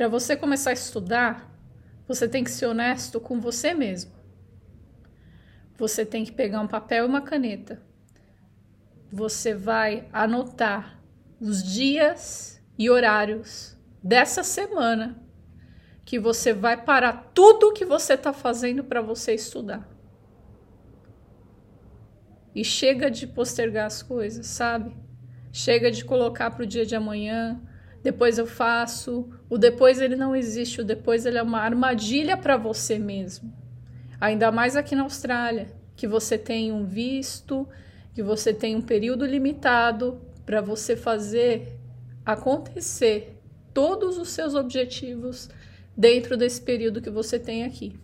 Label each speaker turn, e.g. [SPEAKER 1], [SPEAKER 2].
[SPEAKER 1] Para você começar a estudar, você tem que ser honesto com você mesmo. Você tem que pegar um papel e uma caneta. Você vai anotar os dias e horários dessa semana que você vai parar tudo que você está fazendo para você estudar. E chega de postergar as coisas, sabe? Chega de colocar para o dia de amanhã, depois eu faço. O depois ele não existe, o depois ele é uma armadilha para você mesmo. Ainda mais aqui na Austrália, que você tem um visto, que você tem um período limitado para você fazer acontecer todos os seus objetivos dentro desse período que você tem aqui.